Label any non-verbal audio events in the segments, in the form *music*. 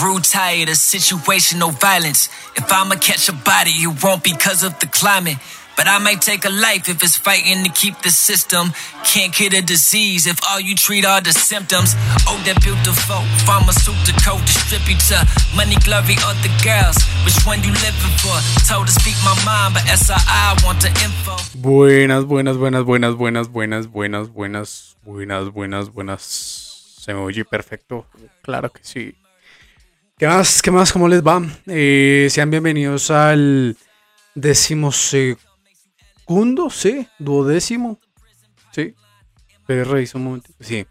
Grew tired of situational violence. If I'ma catch a body, it won't be because of the climate. But I might take a life if it's fighting to keep the system. Can't cure a disease if all you treat are the symptoms. Oh, that beautiful pharmaceutical distributor. Money, glory, or the girls. Which one you living for? Told to speak my mind, but SRI want the info. Buenas, buenas, buenas, buenas, buenas, buenas, buenas, buenas, buenas, buenas, buenas. Se me oye perfecto. Claro que sí. ¿Qué más? ¿Qué más? ¿Cómo les va? Eh, sean bienvenidos al decimosegundo segundo, sí, duodécimo, sí. Pero reviso un momento, sí.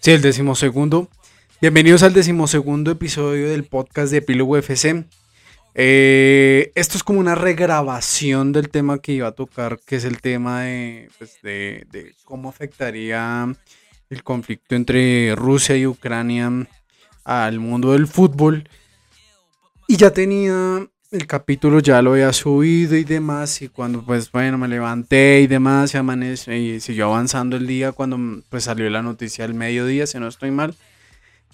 Sí, el decimosegundo. Bienvenidos al decimosegundo episodio del podcast de Epílogo FC. Eh, esto es como una regrabación del tema que iba a tocar, que es el tema de, pues, cómo afectaría el conflicto entre Rusia y Ucrania al mundo del fútbol. Y ya tenía el capítulo ya lo había subido y demás, y cuando pues bueno, me levanté y demás, y amanece, y siguió avanzando el día cuando pues salió la noticia al mediodía, si no estoy mal,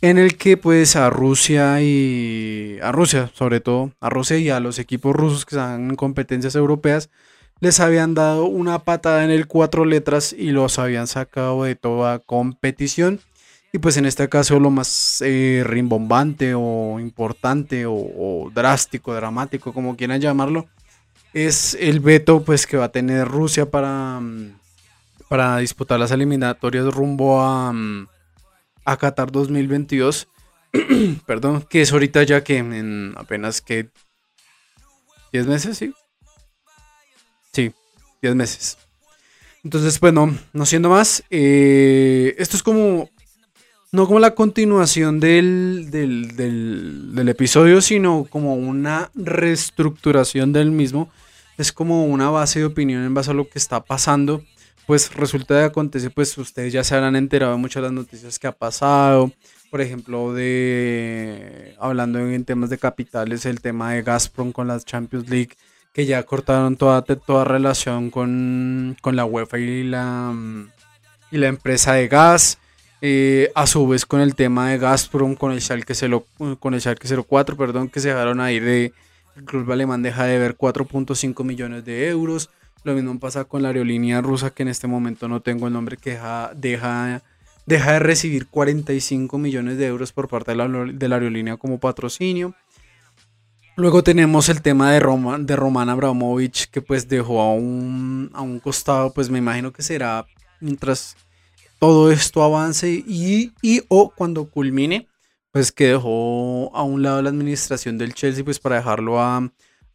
en el que pues a Rusia y a Rusia, sobre todo a Rusia y a los equipos rusos que están en competencias europeas, les habían dado una patada en el cuatro letras y los habían sacado de toda competición y pues en este caso lo más eh, rimbombante o importante o, drástico, dramático, como quieran llamarlo, es el veto pues que va a tener Rusia para, mm, para disputar las eliminatorias rumbo a, mm, a Qatar 2022. *clears throat* Perdón, que es ahorita ya que en apenas que 10 meses, sí. Sí, 10 meses. Entonces, pues no, no siendo más, eh, esto es como no como la continuación del, del, episodio, sino como una reestructuración del mismo. Es como una base de opinión en base a lo que está pasando. Pues resulta de acontecer, pues ustedes ya se habrán enterado de muchas de las noticias que ha pasado. Por ejemplo, de hablando en temas de capitales, el tema de Gazprom con la Champions League, que ya cortaron toda, toda relación con, con la UEFA y la, y la empresa de gas. Eh, a su vez con el tema de Gazprom, con el Schalke, con el 04, perdón, que se dejaron ahí de... El club alemán deja de ver 4.5 millones de euros. Lo mismo pasa con la aerolínea rusa, que en este momento no tengo el nombre, que deja, deja, deja de recibir 45 millones de euros por parte de la, de la aerolínea como patrocinio. Luego tenemos el tema de, Roma, de Roman Abramovich, que pues dejó a un, a un costado, pues me imagino que será mientras todo esto avance y, o cuando culmine, pues que dejó a un lado la administración del Chelsea, pues para dejarlo a,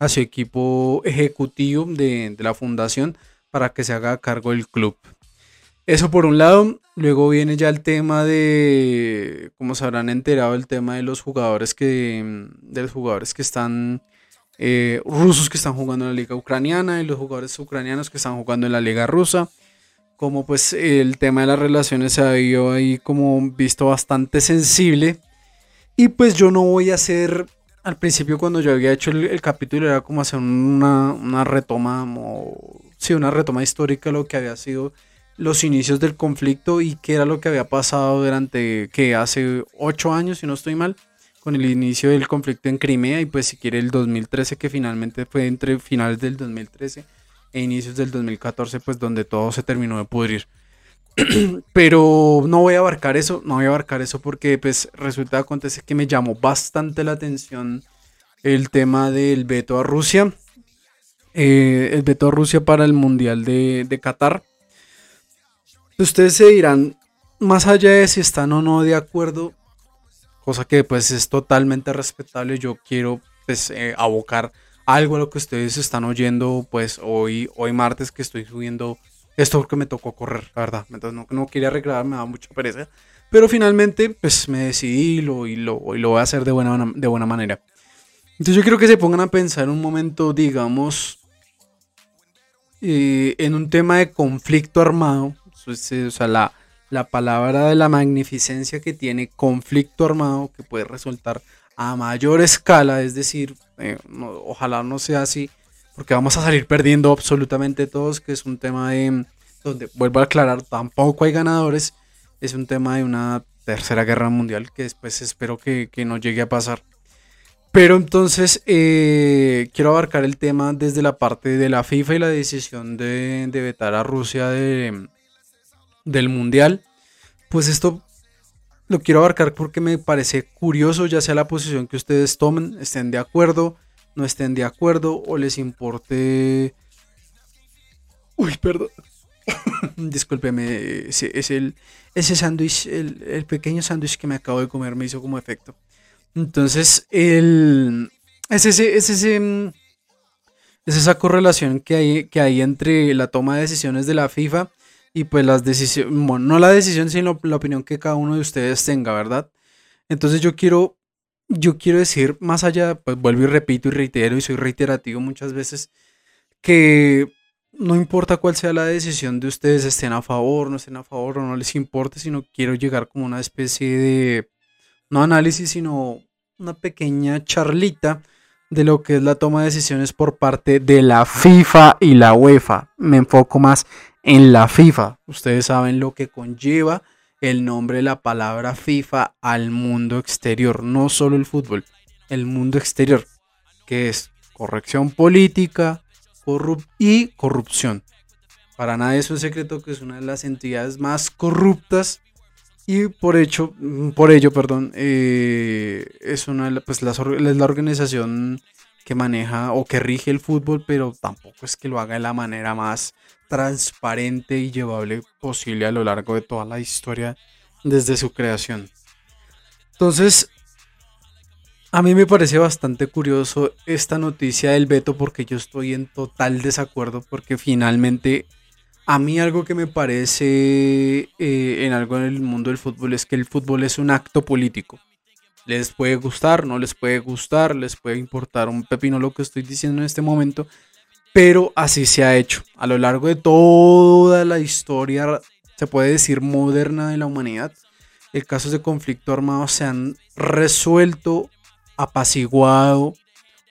su equipo ejecutivo de, la fundación para que se haga cargo del club. Eso por un lado, luego viene ya el tema de, como se habrán enterado, el tema de los jugadores que, de los jugadores que están eh, rusos que están jugando en la liga ucraniana y los jugadores ucranianos que están jugando en la liga rusa como pues el tema de las relaciones se ha visto ahí como visto bastante sensible. Y pues yo no voy a hacer, al principio cuando yo había hecho el, capítulo era como hacer una, una retoma, o, sí, una retoma histórica lo que había sido los inicios del conflicto y qué era lo que había pasado durante, que hace ocho años, si no estoy mal, con el inicio del conflicto en Crimea y pues si quiere el 2013, que finalmente fue entre finales del 2013 e inicios del 2014, pues donde todo se terminó de pudrir. *clears throat* Pero no voy a abarcar eso, no voy a abarcar eso porque pues resulta acontece que me llamó bastante la atención el tema del veto a Rusia. Eh, el veto a Rusia para el Mundial de, de Qatar. Ustedes se dirán, más allá de si están o no de acuerdo, cosa que pues es totalmente respetable, yo quiero pues eh, abocar algo a lo que ustedes están oyendo, pues hoy, hoy martes que estoy subiendo esto porque me tocó correr, la verdad. Entonces no, no quería arreglar, me da mucha pereza. Pero finalmente, pues me decidí lo, y lo, y lo voy a hacer de buena, de buena manera. Entonces yo quiero que se pongan a pensar un momento, digamos, eh, en un tema de conflicto armado. O sea, la, la palabra de la magnificencia que tiene conflicto armado, que puede resultar a mayor escala, es decir, eh, ojalá no sea así, porque vamos a salir perdiendo absolutamente todos, que es un tema de, donde vuelvo a aclarar, tampoco hay ganadores, es un tema de una tercera guerra mundial, que después espero que, no llegue a pasar. Pero entonces eh, quiero abarcar el tema desde la parte de la FIFA y la decisión de, vetar a Rusia de, del mundial. Pues esto lo quiero abarcar porque me parece curioso, ya sea la posición que ustedes tomen, estén de acuerdo, no estén de acuerdo o les importe... Uy, perdón. *coughs* Discúlpeme, es el, ese sándwich, el, pequeño sándwich que me acabo de comer me hizo como efecto. Entonces, el, es, ese, es, ese, es esa correlación que hay, que hay entre la toma de decisiones de la FIFA y pues las decisiones, bueno, no la decisión, sino la opinión que cada uno de ustedes tenga, ¿verdad? Entonces yo quiero, yo quiero decir, más allá, pues vuelvo y repito y reitero y soy reiterativo muchas veces, que no importa cuál sea la decisión de ustedes, estén a favor, no estén a favor o no les importe, sino quiero llegar como una especie de, no análisis, sino una pequeña charlita de lo que es la toma de decisiones por parte de la FIFA y la UEFA. Me enfoco más en la FIFA. Ustedes saben lo que conlleva el nombre de la palabra FIFA al mundo exterior, no solo el fútbol, el mundo exterior, que es corrección política, y corrupción. Para nadie es un secreto que es una de las entidades más corruptas y por hecho, por ello, perdón, eh, es una pues la, es la organización que maneja o que rige el fútbol, pero tampoco es que lo haga de la manera más transparente y llevable posible a lo largo de toda la historia desde su creación. Entonces, a mí me parece bastante curioso esta noticia del veto porque yo estoy en total desacuerdo porque finalmente a mí algo que me parece eh, en algo en el mundo del fútbol es que el fútbol es un acto político. Les puede gustar, no les puede gustar, les puede importar un pepino lo que estoy diciendo en este momento, pero así se ha hecho. A lo largo de toda la historia, se puede decir moderna de la humanidad, el casos de conflicto armado se han resuelto apaciguado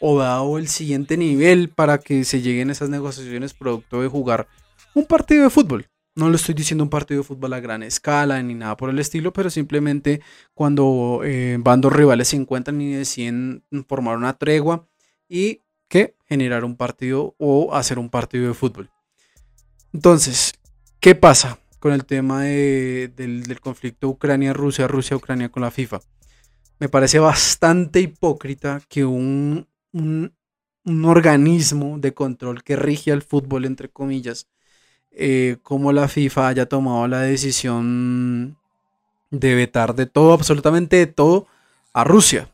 o dado el siguiente nivel para que se lleguen esas negociaciones producto de jugar un partido de fútbol. No le estoy diciendo un partido de fútbol a gran escala ni nada por el estilo, pero simplemente cuando eh, bandos rivales se encuentran y deciden formar una tregua y que generar un partido o hacer un partido de fútbol. Entonces, ¿qué pasa con el tema del, del conflicto Ucrania-Rusia, Rusia-Ucrania con la FIFA? me parece bastante hipócrita que un, un, organismo de control que rige al fútbol, entre comillas, eh, como la FIFA haya tomado la decisión de vetar de todo, absolutamente de todo, a Rusia.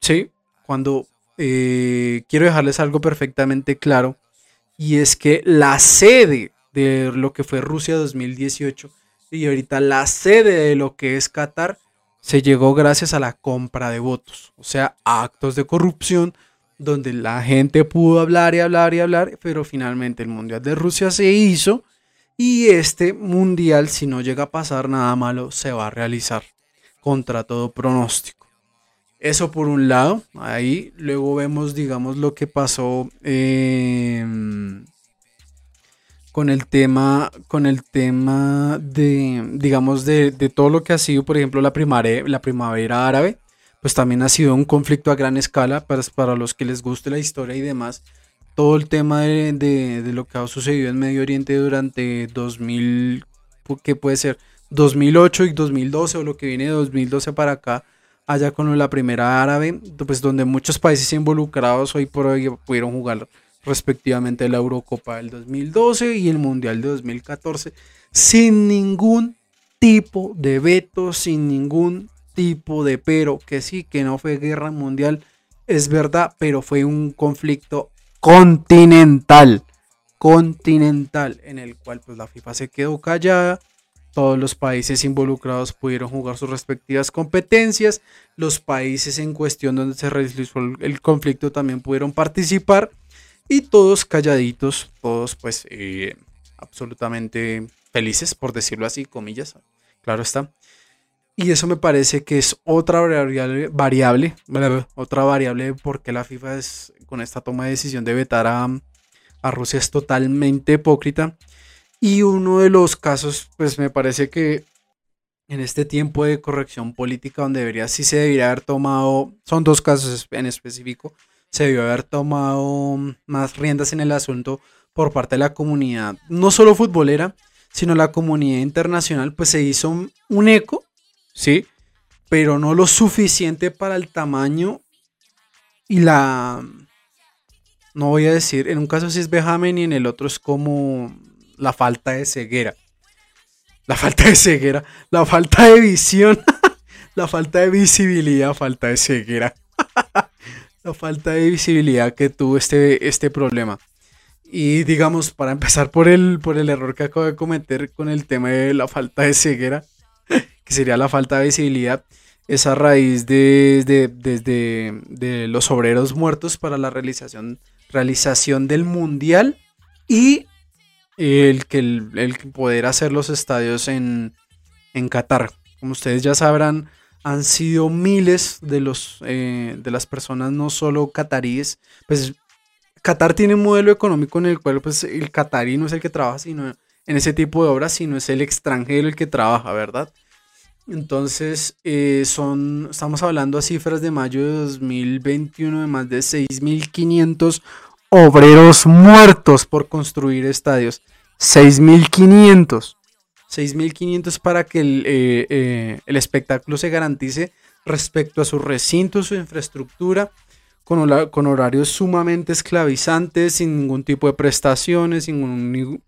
Sí, cuando eh, quiero dejarles algo perfectamente claro, y es que la sede de lo que fue Rusia 2018 y ahorita la sede de lo que es Qatar se llegó gracias a la compra de votos, o sea, actos de corrupción donde la gente pudo hablar y hablar y hablar, pero finalmente el Mundial de Rusia se hizo y este Mundial, si no llega a pasar nada malo, se va a realizar contra todo pronóstico. Eso por un lado, ahí luego vemos, digamos, lo que pasó. Eh, con el tema, con el tema de, digamos, de, todo lo que ha sido, por ejemplo, la la primavera árabe, pues también ha sido un conflicto a gran escala para, para los que les guste la historia y demás. Todo el tema de, lo que ha sucedido en Medio Oriente durante 2000, ¿qué puede ser? 2008 y 2012 o lo que viene de 2012 para acá, allá con la primera árabe, pues donde muchos países involucrados hoy por hoy pudieron jugar respectivamente la Eurocopa del 2012 y el Mundial de 2014, sin ningún tipo de veto, sin ningún tipo de pero, que sí, que no fue guerra mundial, es verdad, pero fue un conflicto continental, continental, en el cual pues la FIFA se quedó callada, todos los países involucrados pudieron jugar sus respectivas competencias, los países en cuestión donde se realizó el conflicto también pudieron participar y todos calladitos, todos pues eh, absolutamente felices, por decirlo así, comillas, claro está. Y eso me parece que es otra variable, variable otra variable porque la FIFA es, con esta toma de decisión de vetar a, a Rusia es totalmente hipócrita. Y uno de los casos, pues me parece que en este tiempo de corrección política donde debería, sí se debería haber tomado, son dos casos en específico, se debió haber tomado más riendas en el asunto por parte de la comunidad, no solo futbolera, sino la comunidad internacional, pues se hizo un eco, ¿sí? Pero no lo suficiente para el tamaño y la... No voy a decir, en un caso sí es vejamen y en el otro es como la falta de ceguera. La falta de ceguera, la falta de visión, *laughs* la falta de visibilidad, falta de ceguera. *laughs* la falta de visibilidad que tuvo este, este problema. Y digamos, para empezar por el, por el error que acabo de cometer con el tema de la falta de ceguera, que sería la falta de visibilidad, esa raíz de, desde de los obreros muertos para la realización, realización del mundial y el que el, poder hacer los estadios en, en Qatar. Como ustedes ya sabrán, han sido miles de los eh, de las personas, no solo cataríes. Pues Qatar tiene un modelo económico en el cual pues, el catarí no es el que trabaja sino en ese tipo de obras, sino es el extranjero el que trabaja, ¿verdad? Entonces, eh, son, estamos hablando a cifras de mayo de 2021 de más de 6.500 obreros muertos por construir estadios. 6.500. 6.500 para que el, eh, eh, el, espectáculo se garantice respecto a su recinto, su infraestructura, con, con, horarios sumamente esclavizantes, sin ningún tipo de prestaciones, sin,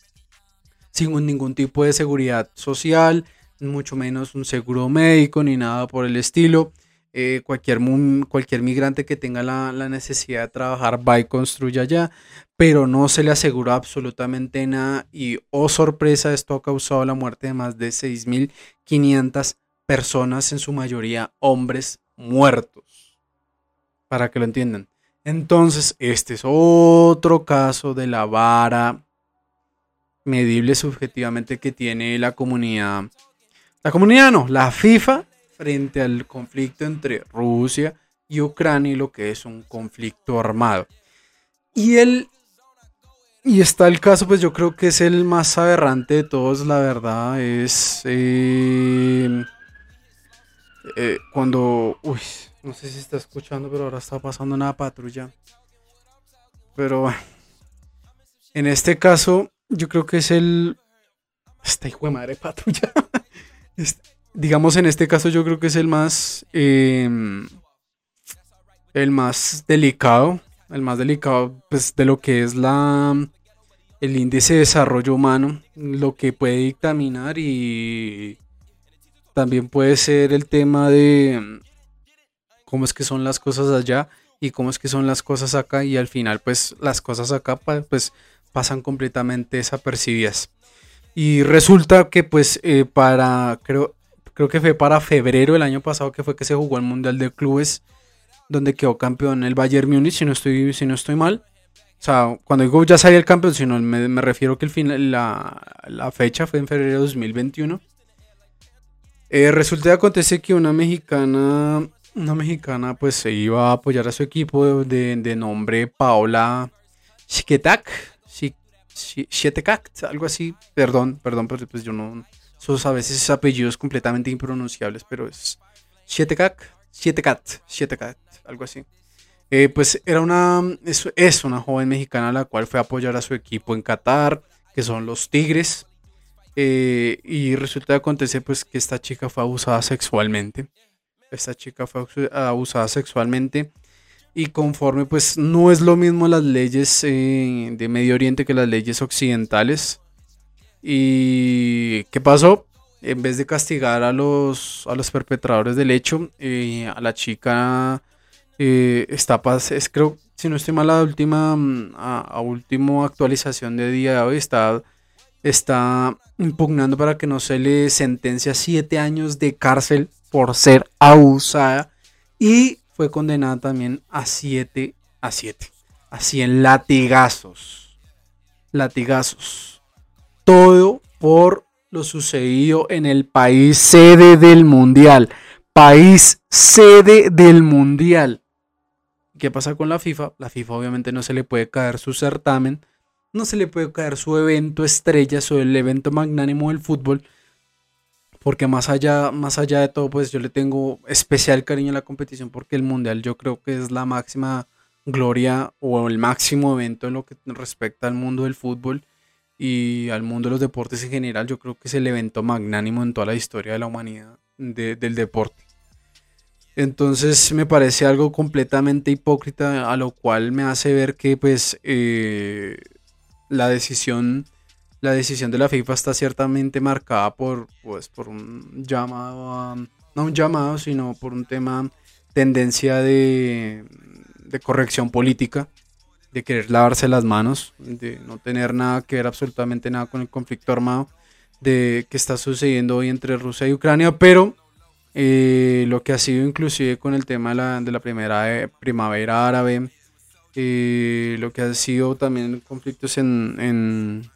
sin ningún tipo de seguridad social, mucho menos un seguro médico ni nada por el estilo. Eh, cualquier, cualquier migrante que tenga la, necesidad de trabajar va y construye allá, pero no se le asegura absolutamente nada y, oh sorpresa, esto ha causado la muerte de más de 6.500 personas, en su mayoría hombres muertos, para que lo entiendan. Entonces, este es otro caso de la vara medible subjetivamente que tiene la comunidad. La comunidad no, la FIFA frente al conflicto entre Rusia y Ucrania y lo que es un conflicto armado. Y el y está el caso, pues yo creo que es el más aberrante de todos, la verdad, es eh, eh, cuando, uy, no sé si está escuchando, pero ahora está pasando una patrulla. Pero en este caso, yo creo que es el, esta hijo de madre patrulla. *laughs* digamos, en este caso yo creo que es el más, em, el más delicado, el más delicado pues, de lo que es la, el índice de desarrollo humano, lo que puede dictaminar y también puede ser el tema de cómo es que son las cosas allá y cómo es que son las cosas acá y al final pues las cosas acá pues pasan completamente desapercibidas. Y resulta que pues eh, para, creo, creo que fue para febrero del año pasado que fue que se jugó el Mundial de Clubes, donde quedó campeón el Bayern Múnich, si no estoy, si no estoy mal. O sea, cuando digo ya salió el campeón, sino me, refiero que el final, la, la, fecha fue en febrero de 2021. Eh, resulta que acontece que una mexicana, una mexicana pues se iba a apoyar a su equipo de, de nombre Paola Shiketak, Shiketak, algo así, perdón, perdón, pero pues yo no, sus a veces apellidos completamente impronunciables, pero es Shietekat, Shietekat, Shietekat, algo así. Eh, pues era una, es, es, una joven mexicana la cual fue a apoyar a su equipo en Qatar, que son los Tigres. Eh, y resulta que acontece pues que esta chica fue abusada sexualmente. Esta chica fue abusada sexualmente. Y conforme pues no es lo mismo las leyes eh, de Medio Oriente que las leyes occidentales. ¿Y qué pasó? En vez de castigar a los, a los perpetradores del hecho, eh, a la chica eh, está, es creo, si no estoy mal, la última, mm, a, última actualización de día de hoy está, está impugnando para que no se le sentencia siete años de cárcel por ser abusada y fue condenada también a siete, a siete, a 100 latigazos. Latigazos todo por lo sucedido en el país sede del mundial. País sede del mundial. ¿Qué pasa con la FIFA? La FIFA obviamente no se le puede caer su certamen, no se le puede caer su evento estrella, su el evento magnánimo del fútbol, porque más allá, más allá de todo, pues yo le tengo especial cariño a la competición porque el Mundial yo creo que es la máxima gloria o el máximo evento en lo que respecta al mundo del fútbol y al mundo de los deportes en general. Yo creo que es el evento magnánimo en toda la historia de la humanidad del deporte. Entonces me parece algo completamente hipócrita, a lo cual me hace ver que pues eh, la decisión la decisión de la FIFA está ciertamente marcada por pues por un llamado no un llamado sino por un tema tendencia de, de corrección política de querer lavarse las manos de no tener nada que ver absolutamente nada con el conflicto armado de que está sucediendo hoy entre Rusia y Ucrania pero eh, lo que ha sido inclusive con el tema de la, primera eh, primavera árabe, eh, lo que ha sido también conflictos en, en,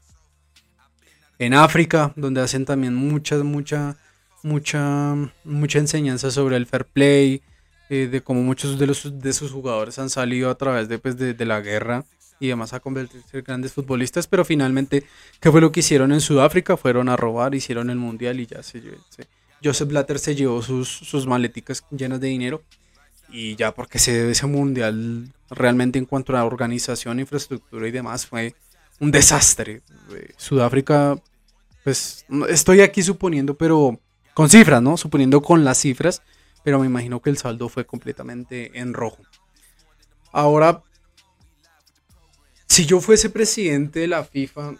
en, África, donde hacen también mucha, mucha, mucha, mucha enseñanza sobre el fair play, de cómo muchos de, los, de sus jugadores han salido a través de, pues, de, la guerra y además a convertirse en grandes futbolistas, pero finalmente, ¿qué fue lo que hicieron en Sudáfrica? Fueron a robar, hicieron el mundial y ya se, se, Joseph Blatter se llevó sus, sus maleticas llenas de dinero y ya porque se debe ese mundial realmente en cuanto a organización, infraestructura y demás fue un desastre. Eh, Sudáfrica, pues estoy aquí suponiendo, pero con cifras, ¿no? Suponiendo con las cifras, pero me imagino que el saldo fue completamente en rojo. Ahora, si yo fuese presidente de la FIFA,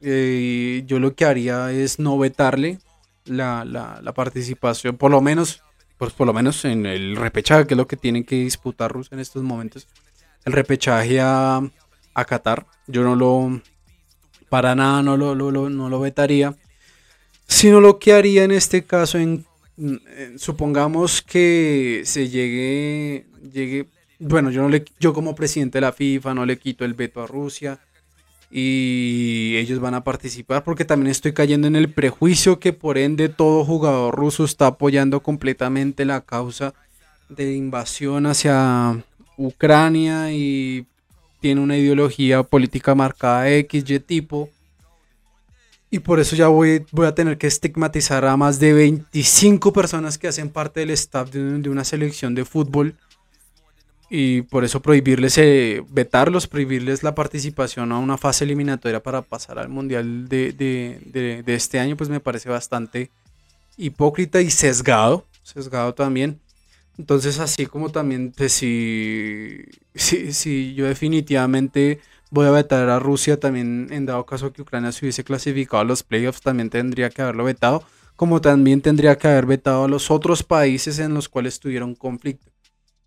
eh, yo lo que haría es no vetarle la, la, participación, por lo menos, pues por lo menos en el repechaje, que es lo que tienen que disputar Rusia en estos momentos, el repechaje a, a Qatar. Yo no lo, para nada no lo, no lo vetaría, sino lo que haría en este caso, en, supongamos que se llegue, llegue, bueno, yo, no le, yo como presidente de la FIFA no le quito el veto a Rusia, y ellos van a participar porque también estoy cayendo en el prejuicio que por ende todo jugador ruso está apoyando completamente la causa de invasión hacia Ucrania y tiene una ideología política marcada X, Y tipo. Y por eso ya voy, voy a tener que estigmatizar a más de 25 personas que hacen parte del staff de una selección de fútbol y por eso prohibirles, eh, vetarlos, prohibirles la participación a una fase eliminatoria para pasar al Mundial de, de, de, este año, pues me parece bastante hipócrita y sesgado, sesgado también. Entonces, así como también, si, si, si yo definitivamente voy a vetar a Rusia, también en dado caso que Ucrania se hubiese clasificado a los playoffs, también tendría que haberlo vetado, como también tendría que haber vetado a los otros países en los cuales tuvieron conflicto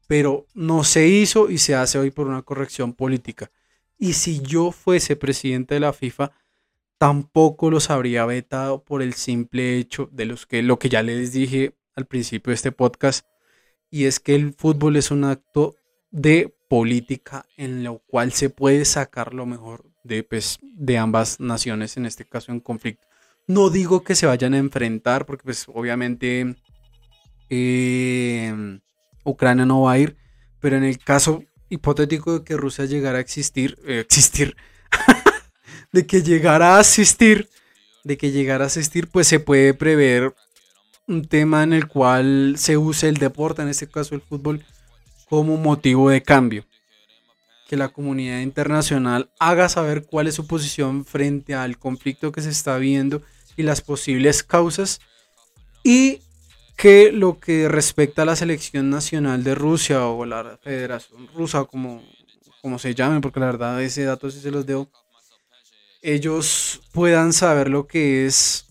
pero no se hizo y se hace hoy por una corrección política. Y si yo fuese presidente de la FIFA, tampoco los habría vetado por el simple hecho de los que, lo que ya les dije al principio de este podcast, y es que el fútbol es un acto de política en lo cual se puede sacar lo mejor de, pues, de ambas naciones, en este caso en conflicto. No digo que se vayan a enfrentar, porque pues obviamente eh, Ucrania no va a ir, pero en el caso hipotético de que Rusia llegara a existir, eh, existir, *laughs* de que llegara a asistir, de que llegara a asistir, pues se puede prever un tema en el cual se use el deporte, en este caso el fútbol, como motivo de cambio. Que la comunidad internacional haga saber cuál es su posición frente al conflicto que se está viendo y las posibles causas y que lo que respecta a la selección nacional de Rusia o la Federación Rusa, como, como se llame, porque la verdad ese dato sí se los debo, ellos puedan saber lo que es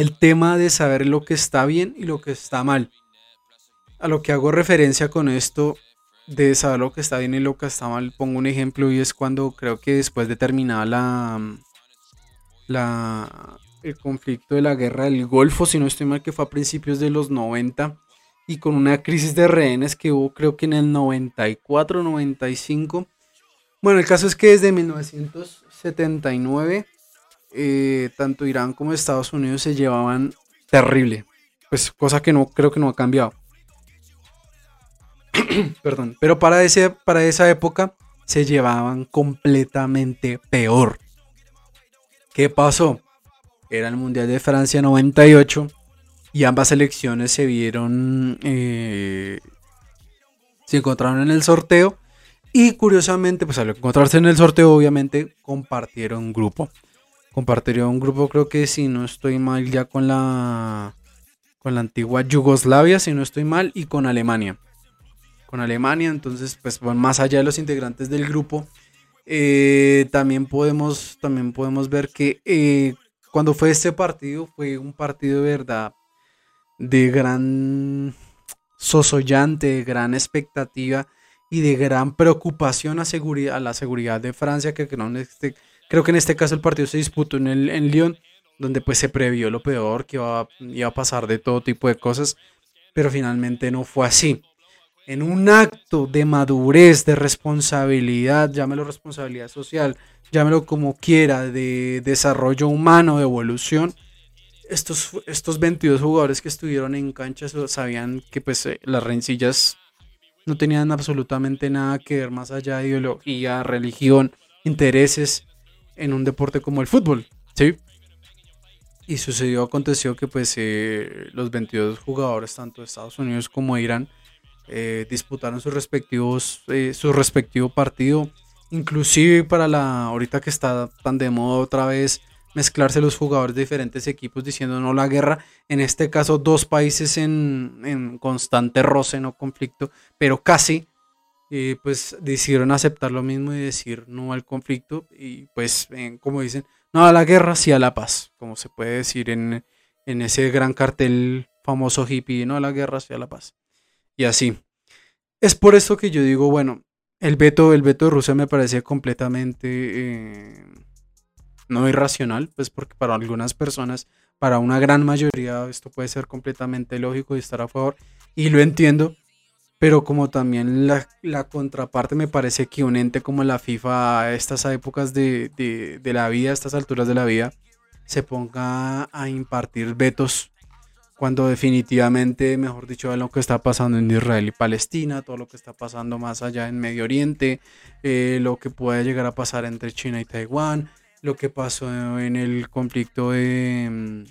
el tema de saber lo que está bien y lo que está mal. A lo que hago referencia con esto de saber lo que está bien y lo que está mal, pongo un ejemplo y es cuando creo que después de terminar la, la el conflicto de la guerra del Golfo, si no estoy mal, que fue a principios de los 90 y con una crisis de rehenes que hubo creo que en el 94, 95. Bueno, el caso es que desde 1979 eh, tanto Irán como Estados Unidos se llevaban terrible, pues cosa que no creo que no ha cambiado. *clears throat* Perdón, pero para, ese, para esa época se llevaban completamente peor. ¿Qué pasó? era el Mundial de Francia 98 y ambas selecciones se vieron, eh, se encontraron en el sorteo y curiosamente, pues al encontrarse en el sorteo, obviamente compartieron grupo. Compartieron grupo, creo que si no estoy mal, ya con la con la antigua Yugoslavia, si no estoy mal, y con Alemania. Con Alemania, entonces, pues más allá de los integrantes del grupo, eh, también, podemos, también podemos ver que eh, cuando fue este partido, fue un partido de verdad de gran sosollante, de gran expectativa y de gran preocupación a, a la seguridad de Francia, que creo, este, creo que en este caso el partido se disputó en, el, en Lyon, donde pues se previó lo peor, que iba, a pasar de todo tipo de cosas, pero finalmente no fue así. En un acto de madurez, de responsabilidad, llámelo responsabilidad social, llámelo como quiera, de desarrollo humano, de evolución, estos, estos 22 jugadores que estuvieron en cancha sabían que pues eh, las rencillas no tenían absolutamente nada que ver más allá de ideología, religión, intereses en un deporte como el fútbol, ¿sí? Y sucedió, aconteció que pues eh, los 22 jugadores, tanto de Estados Unidos como de Irán, eh, disputaron sus respectivos, eh, su respectivo partido. Inclusive para la, ahorita que está tan de moda otra vez, mezclarse los jugadores de diferentes equipos diciendo no la guerra. En este caso, dos países en, constante roce, no conflicto, pero casi, eh, pues decidieron aceptar lo mismo y decir no al conflicto. Y pues, como dicen, no a la guerra, sí a la paz, como se puede decir en, en ese gran cartel famoso hippie, no a la guerra, sí a la paz. Y así. Es por eso que yo digo, bueno, el veto, el veto de Rusia me parece completamente... Eh, no irracional, pues porque para algunas personas, para una gran mayoría, esto puede ser completamente lógico y estar a favor, y lo entiendo, pero como también la, contraparte me parece que un ente como la FIFA a estas épocas de, de, la vida, a estas alturas de la vida, se ponga a impartir vetos cuando definitivamente, mejor dicho, lo que está pasando en Israel y Palestina, todo lo que está pasando más allá en Medio Oriente, eh, lo que puede llegar a pasar entre China y Taiwán, lo que pasó en el conflicto de, mm,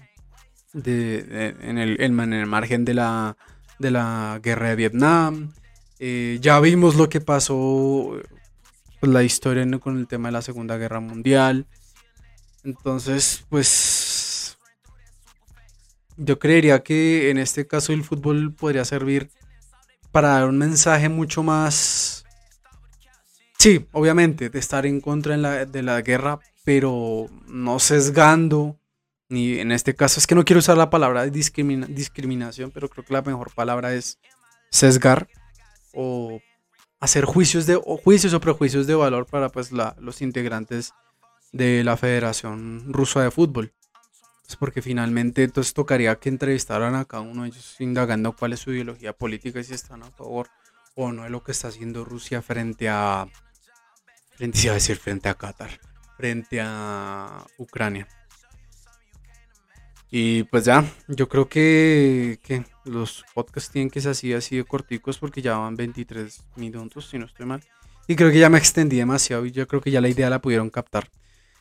en, el, en, el, margen de la, de la guerra de Vietnam. Eh, ya vimos lo que pasó, pues, la historia con el tema de la Segunda Guerra Mundial. Entonces, pues yo creería que en este caso el fútbol podría servir para dar un mensaje mucho más... Sí, obviamente, de estar en contra de la guerra, pero no sesgando, ni en este caso es que no quiero usar la palabra discriminación, pero creo que la mejor palabra es sesgar o hacer juicios de o juicios o prejuicios de valor para pues los integrantes de la Federación Rusa de Fútbol. Pues porque finalmente entonces tocaría que entrevistaran a cada uno de ellos indagando cuál es su ideología política y si están a favor o no de lo que está haciendo Rusia frente a frente a decir frente a Qatar frente a Ucrania. Y pues ya, yo creo que, los podcasts tienen que ser así, así de corticos porque ya van 23 minutos, si no estoy mal. Y creo que ya me extendí demasiado y yo creo que ya la idea la pudieron captar.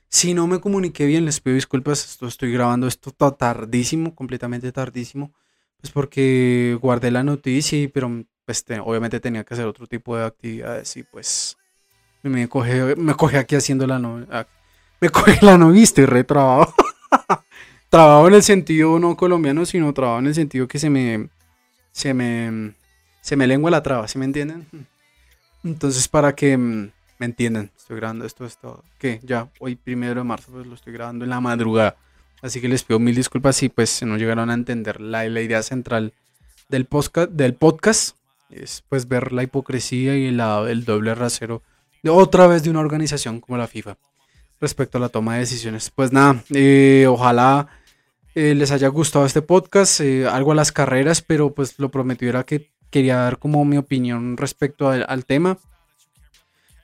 Si no me comuniqué bien, les pido disculpas. Esto, estoy grabando esto tardísimo, completamente tardísimo. Pues porque guardé la noticia, pero pues, obviamente tenía que hacer otro tipo de actividades y pues me coge, me coge aquí haciendo la ah, me coge la novia y estoy *laughs* re trabado. en el sentido no colombiano, sino trabajo en el sentido que se me, se me, se me lengua la traba, ¿sí me entienden? Entonces, para que mm, me entiendan, estoy grabando esto, esto, que ya hoy primero de marzo, pues lo estoy grabando en la madrugada. Así que les pido mil disculpas si pues no llegaron a entender la, la idea central del podcast, del podcast. Es pues ver la hipocresía y el doble rasero otra vez de una organización como la FIFA respecto a la toma de decisiones. Pues nada, eh, ojalá eh, les haya gustado este podcast, eh, algo a las carreras, pero pues lo prometió era que quería dar como mi opinión respecto al tema.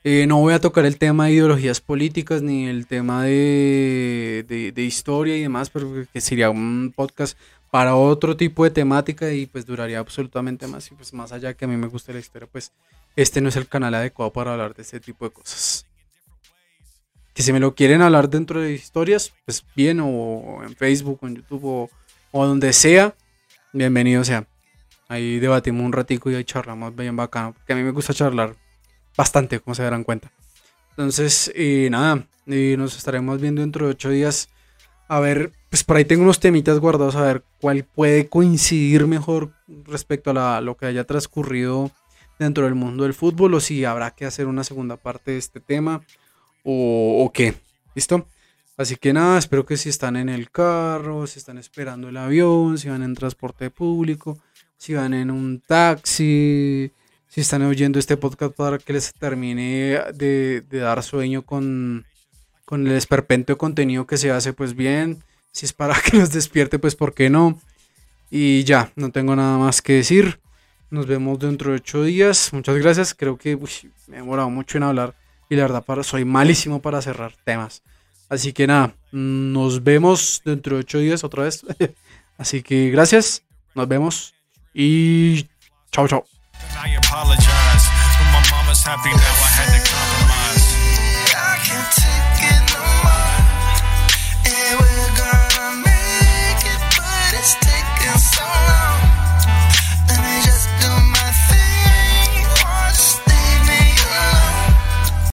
no voy a tocar el tema de ideologías políticas ni el tema de, de, historia y demás, pero que sería un podcast para otro tipo de temática y pues duraría absolutamente más. Y pues más allá que a mí me guste la historia, pues este no es el canal adecuado para hablar de este tipo de cosas. Que si me lo quieren hablar dentro de historias, pues bien, o en Facebook, o en YouTube, o, donde sea, bienvenido sea. Ahí debatimos un ratico y ahí charlamos bien bacano, porque a mí me gusta charlar bastante, como se darán cuenta. Entonces, y nada, y nos estaremos viendo dentro de ocho días. A ver, pues por ahí tengo unos temitas guardados, a ver cuál puede coincidir mejor respecto a lo que haya transcurrido dentro del mundo del fútbol, o si habrá que hacer una segunda parte de este tema o, qué. ¿Listo? Así que nada, espero que si están en el carro, si están esperando el avión, si van en transporte público, si van en un taxi, si están oyendo este podcast para que les termine de, dar sueño con, con el esperpento de contenido que se hace, pues bien. Si es para *laughs* que los despierte, pues ¿por qué no? Y ya, no tengo nada más que decir. Nos vemos dentro de ocho días. Muchas gracias. Creo que me he demorado mucho en hablar. Y la verdad, para, soy malísimo para cerrar temas. Así que nada, nos vemos dentro de ocho días otra vez. *laughs* Así que gracias, nos vemos y chao, chao.